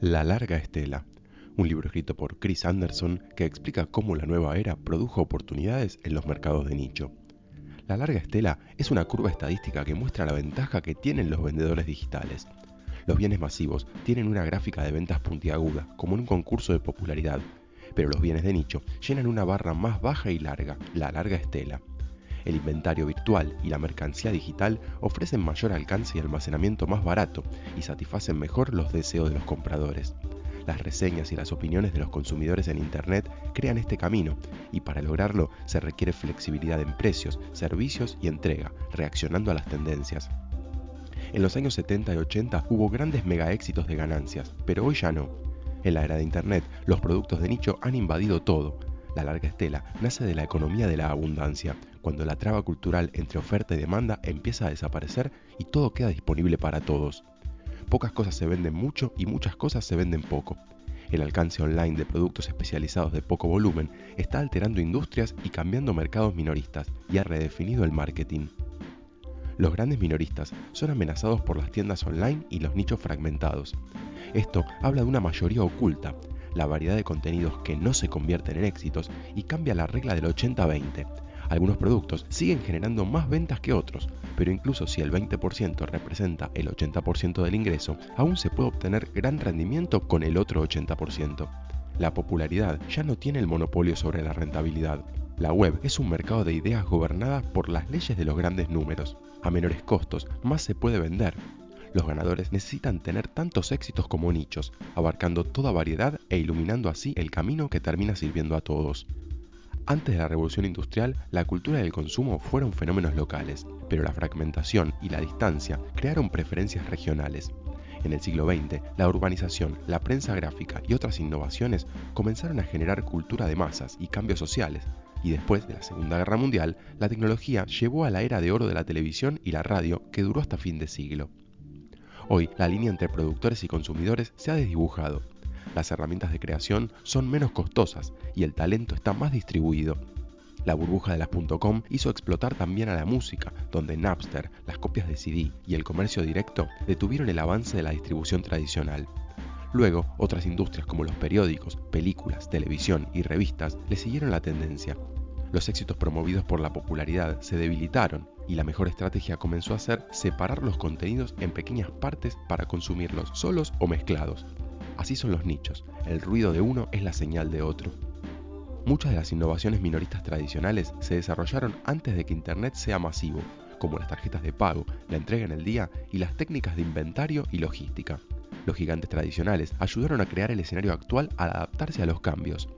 La larga estela, un libro escrito por Chris Anderson que explica cómo la nueva era produjo oportunidades en los mercados de nicho. La larga estela es una curva estadística que muestra la ventaja que tienen los vendedores digitales. Los bienes masivos tienen una gráfica de ventas puntiaguda, como en un concurso de popularidad, pero los bienes de nicho llenan una barra más baja y larga, la larga estela. El inventario virtual y la mercancía digital ofrecen mayor alcance y almacenamiento más barato y satisfacen mejor los deseos de los compradores. Las reseñas y las opiniones de los consumidores en Internet crean este camino y para lograrlo se requiere flexibilidad en precios, servicios y entrega, reaccionando a las tendencias. En los años 70 y 80 hubo grandes mega éxitos de ganancias, pero hoy ya no. En la era de Internet, los productos de nicho han invadido todo. La larga estela nace de la economía de la abundancia, cuando la traba cultural entre oferta y demanda empieza a desaparecer y todo queda disponible para todos pocas cosas se venden mucho y muchas cosas se venden poco. El alcance online de productos especializados de poco volumen está alterando industrias y cambiando mercados minoristas y ha redefinido el marketing. Los grandes minoristas son amenazados por las tiendas online y los nichos fragmentados. Esto habla de una mayoría oculta, la variedad de contenidos que no se convierten en éxitos y cambia la regla del 80-20, algunos productos siguen generando más ventas que otros, pero incluso si el 20% representa el 80% del ingreso, aún se puede obtener gran rendimiento con el otro 80%. La popularidad ya no tiene el monopolio sobre la rentabilidad. La web es un mercado de ideas gobernada por las leyes de los grandes números. A menores costos, más se puede vender. Los ganadores necesitan tener tantos éxitos como nichos, abarcando toda variedad e iluminando así el camino que termina sirviendo a todos. Antes de la revolución industrial, la cultura y el consumo fueron fenómenos locales, pero la fragmentación y la distancia crearon preferencias regionales. En el siglo XX, la urbanización, la prensa gráfica y otras innovaciones comenzaron a generar cultura de masas y cambios sociales, y después de la Segunda Guerra Mundial, la tecnología llevó a la era de oro de la televisión y la radio que duró hasta fin de siglo. Hoy, la línea entre productores y consumidores se ha desdibujado las herramientas de creación son menos costosas y el talento está más distribuido. La burbuja de las .com hizo explotar también a la música, donde Napster, las copias de CD y el comercio directo detuvieron el avance de la distribución tradicional. Luego, otras industrias como los periódicos, películas, televisión y revistas le siguieron la tendencia. Los éxitos promovidos por la popularidad se debilitaron y la mejor estrategia comenzó a ser separar los contenidos en pequeñas partes para consumirlos solos o mezclados, Así son los nichos, el ruido de uno es la señal de otro. Muchas de las innovaciones minoristas tradicionales se desarrollaron antes de que Internet sea masivo, como las tarjetas de pago, la entrega en el día y las técnicas de inventario y logística. Los gigantes tradicionales ayudaron a crear el escenario actual al adaptarse a los cambios.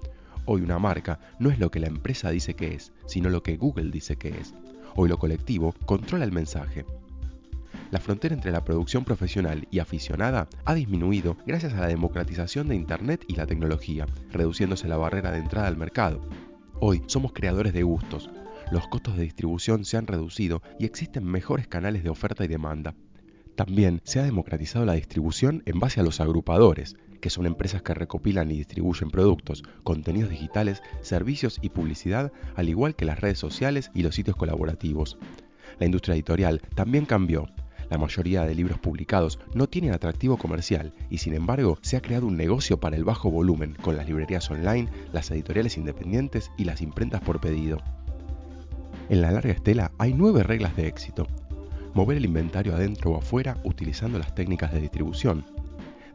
Hoy una marca no es lo que la empresa dice que es, sino lo que Google dice que es. Hoy lo colectivo controla el mensaje, la frontera entre la producción profesional y aficionada ha disminuido gracias a la democratización de Internet y la tecnología, reduciéndose la barrera de entrada al mercado. Hoy somos creadores de gustos, los costos de distribución se han reducido y existen mejores canales de oferta y demanda. También se ha democratizado la distribución en base a los agrupadores, que son empresas que recopilan y distribuyen productos, contenidos digitales, servicios y publicidad, al igual que las redes sociales y los sitios colaborativos. La industria editorial también cambió, la mayoría de libros publicados no tienen atractivo comercial y sin embargo se ha creado un negocio para el bajo volumen con las librerías online, las editoriales independientes y las imprentas por pedido. En la larga estela hay nueve reglas de éxito. Mover el inventario adentro o afuera utilizando las técnicas de distribución.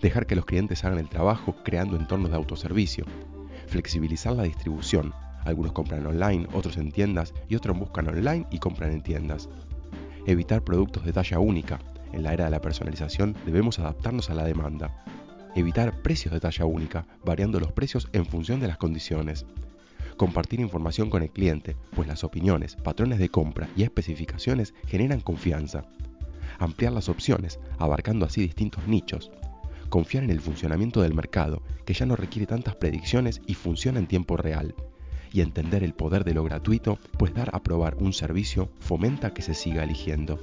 Dejar que los clientes hagan el trabajo creando entornos de autoservicio. Flexibilizar la distribución. Algunos compran online, otros en tiendas y otros buscan online y compran en tiendas Evitar productos de talla única. En la era de la personalización debemos adaptarnos a la demanda. Evitar precios de talla única, variando los precios en función de las condiciones. Compartir información con el cliente, pues las opiniones, patrones de compra y especificaciones generan confianza. Ampliar las opciones, abarcando así distintos nichos. Confiar en el funcionamiento del mercado, que ya no requiere tantas predicciones y funciona en tiempo real y entender el poder de lo gratuito, pues dar a probar un servicio fomenta que se siga eligiendo.